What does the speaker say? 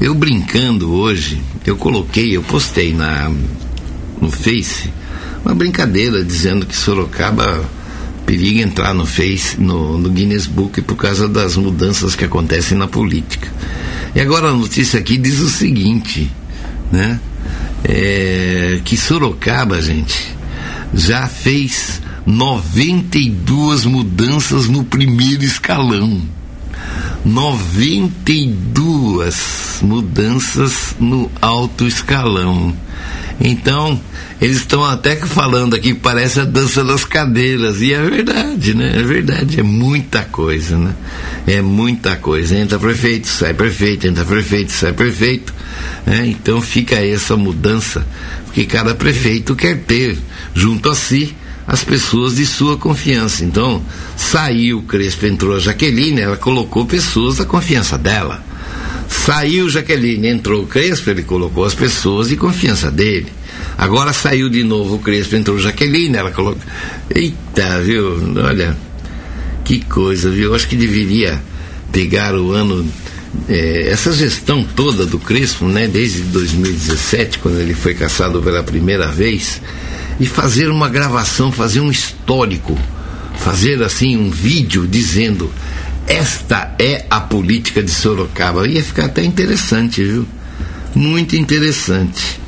eu brincando hoje, eu coloquei, eu postei na, no Face uma brincadeira dizendo que Sorocaba periga entrar no Face, no, no Guinness Book por causa das mudanças que acontecem na política. E agora a notícia aqui diz o seguinte, né? É, que Sorocaba, gente, já fez 92 mudanças no primeiro escalão. 92 mudanças no alto escalão. Então, eles estão até falando aqui, parece a dança das cadeiras, e é verdade, né? É verdade, é muita coisa, né? É muita coisa. Entra prefeito, sai prefeito, entra prefeito, sai prefeito. Né? Então fica aí essa mudança, porque cada prefeito quer ter junto a si as pessoas de sua confiança. Então, saiu Crespo, entrou a Jaqueline, ela colocou pessoas da confiança dela. Saiu Jaqueline, entrou o Crespo, ele colocou as pessoas de confiança dele. Agora saiu de novo o Crespo, entrou Jaqueline, ela colocou. Eita, viu? Olha, que coisa, viu? Acho que deveria pegar o ano. É, essa gestão toda do Crespo, né, desde 2017, quando ele foi caçado pela primeira vez, e fazer uma gravação, fazer um histórico, fazer assim um vídeo dizendo esta é a política de Sorocaba. Ia ficar até interessante, viu? Muito interessante.